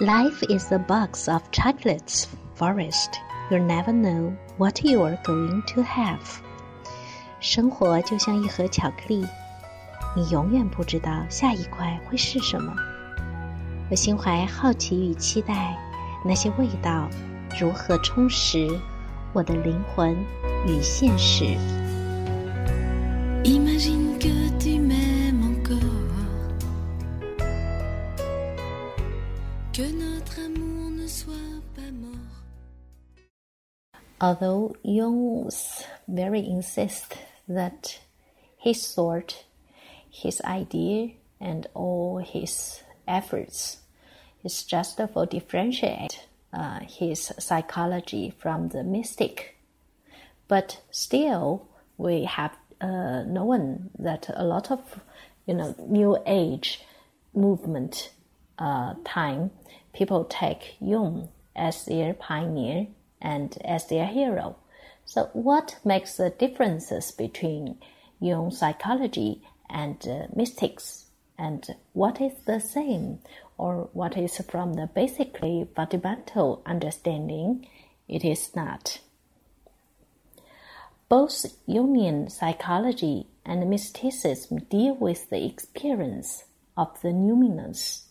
Life is a box of chocolates forest. You never know what you are going to have. 生活就像一盒巧克力，你永远不知道下一块会是什么。我心怀好奇与期待，那些味道如何充实我的灵魂与现实 imagine good to me。Although Jung's very insist that his thought, his idea, and all his efforts is just for differentiate uh, his psychology from the mystic, but still we have uh, known that a lot of you know new age movement uh, time people take Jung as their pioneer and as their hero. So, what makes the differences between Jung psychology and uh, mystics, and what is the same, or what is from the basically fundamental understanding? It is not. Both Jungian psychology and mysticism deal with the experience of the numinous.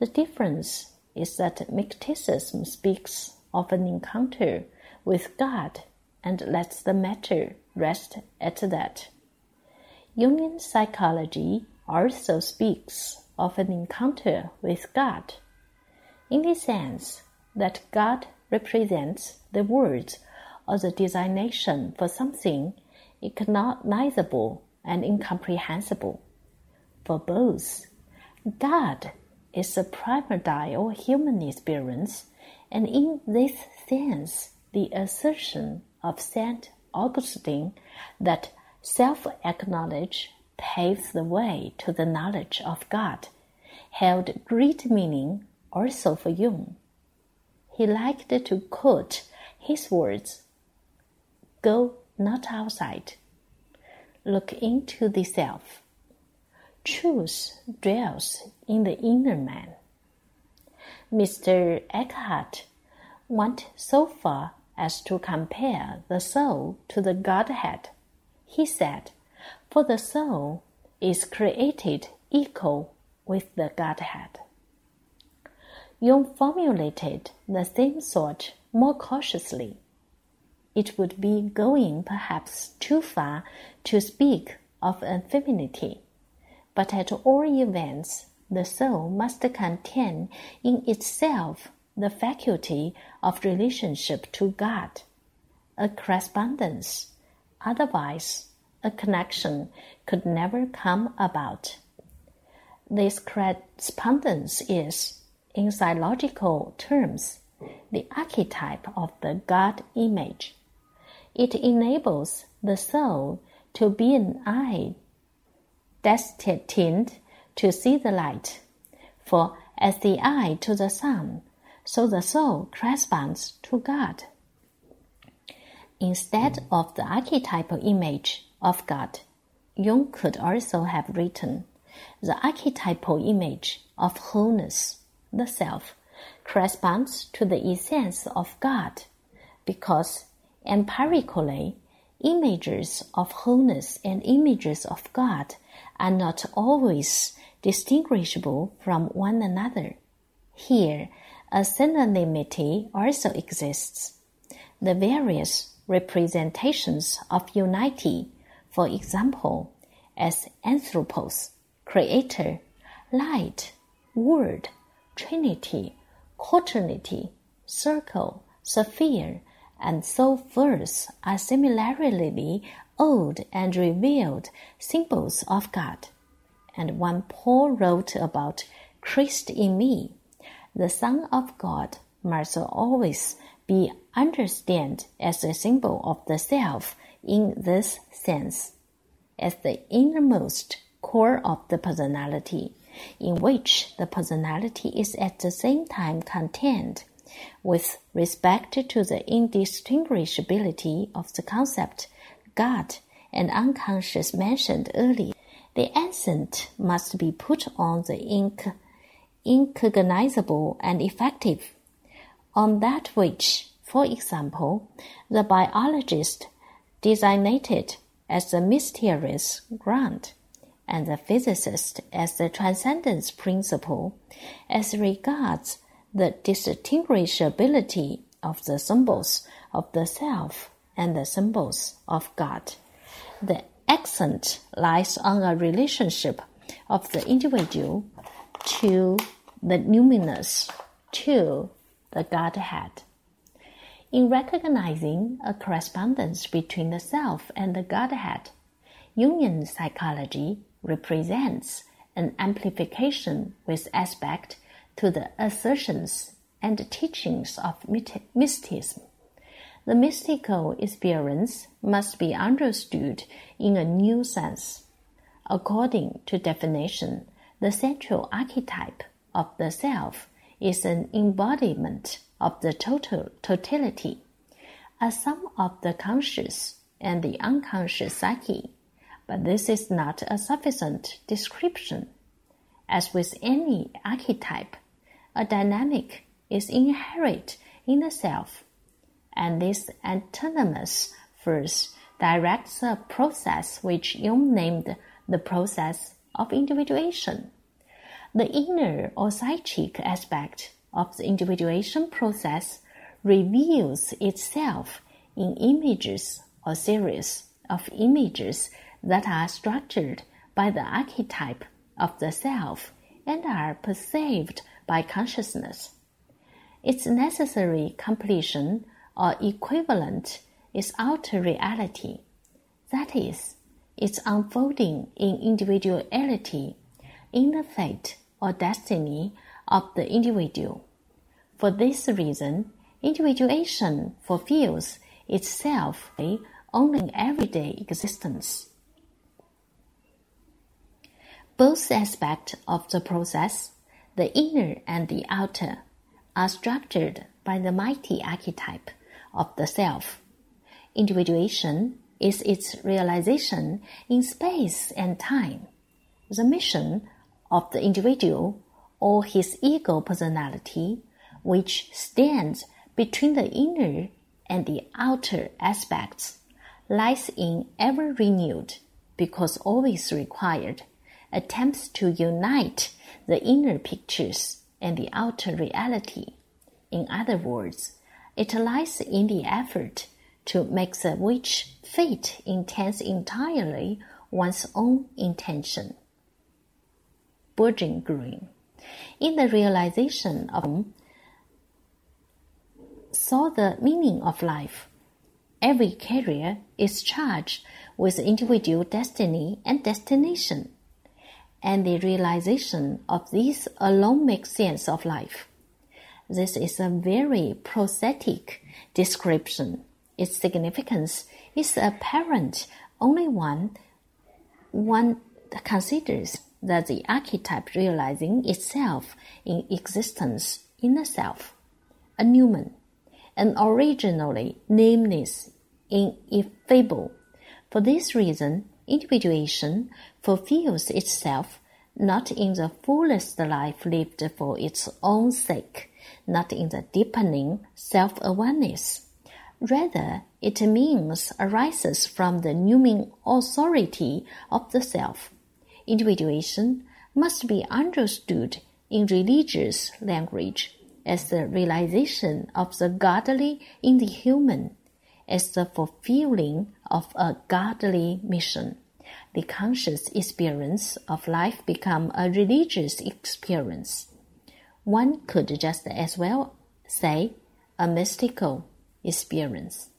The difference is that mysticism speaks of an encounter with God and lets the matter rest at that. Jungian psychology also speaks of an encounter with God, in the sense that God represents the words or the designation for something incognizable and incomprehensible. For both, God is the primordial human experience and in this sense, the assertion of St. Augustine that self acknowledge paves the way to the knowledge of God held great meaning also for Jung. He liked to quote his words Go not outside, look into the self. Truth dwells in the inner man. Meister Eckhart went so far as to compare the soul to the Godhead. He said, For the soul is created equal with the Godhead. Jung formulated the same thought more cautiously. It would be going perhaps too far to speak of affinity, but at all events, the soul must contain in itself the faculty of relationship to God, a correspondence. Otherwise, a connection could never come about. This correspondence is, in psychological terms, the archetype of the God image. It enables the soul to be an eye destined to see the light. For as the eye to the sun, so the soul corresponds to God. Instead of the archetypal image of God, Jung could also have written the archetypal image of wholeness, the self, corresponds to the essence of God, because empirically, images of wholeness and images of God are not always distinguishable from one another. Here, a synonymity also exists. The various representations of unity, for example, as anthropos, creator, light, word, trinity, quaternity, circle, sphere, and so forth are similarly old and revealed symbols of God and when Paul wrote about Christ in me, the Son of God must always be understood as a symbol of the self in this sense, as the innermost core of the personality, in which the personality is at the same time contained with respect to the indistinguishability of the concept God and unconscious mentioned earlier. The accent must be put on the ink incognizable and effective, on that which, for example, the biologist designated as the mysterious ground and the physicist as the transcendence principle as regards the distinguishability of the symbols of the self and the symbols of God. The accent lies on a relationship of the individual to the numinous, to the Godhead. In recognizing a correspondence between the self and the Godhead, Jungian psychology represents an amplification with aspect to the assertions and teachings of mysticism. The mystical experience must be understood in a new sense. According to definition, the central archetype of the self is an embodiment of the total totality, a sum of the conscious and the unconscious psyche. But this is not a sufficient description. As with any archetype, a dynamic is inherent in the self, and this autonomous force directs a process which Jung named the process of individuation. The inner or psychic aspect of the individuation process reveals itself in images or series of images that are structured by the archetype of the self and are perceived by consciousness. Its necessary completion or equivalent is outer reality, that is, its unfolding in individuality, in the fate or destiny of the individual. For this reason, individuation fulfills itself only in everyday existence. Both aspects of the process, the inner and the outer, are structured by the mighty archetype of the self. Individuation is its realization in space and time. The mission of the individual or his ego personality, which stands between the inner and the outer aspects, lies in ever renewed, because always required, attempts to unite the inner pictures and the outer reality. In other words, it lies in the effort to make the which fate intends entirely one's own intention. Green in the realization of saw the meaning of life. Every career is charged with individual destiny and destination, and the realization of these alone makes sense of life. This is a very prosaic description. Its significance is apparent only when one considers that the archetype realizing itself in existence in the self, a numen, and originally nameless, ineffable. For this reason, individuation fulfills itself not in the fullest life lived for its own sake, not in the deepening self awareness. Rather, it means arises from the numen authority of the self individuation must be understood in religious language as the realization of the godly in the human, as the fulfilling of a godly mission. The conscious experience of life become a religious experience. One could just as well say a mystical experience.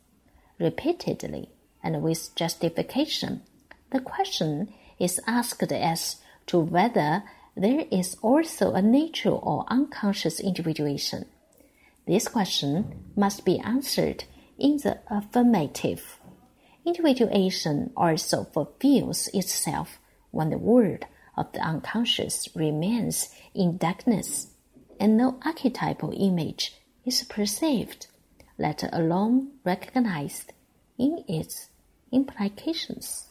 Repeatedly and with justification, the question is asked as to whether there is also a natural or unconscious individuation. This question must be answered in the affirmative. Individuation also fulfills itself when the world of the unconscious remains in darkness and no archetypal image is perceived, let alone recognized in its implications.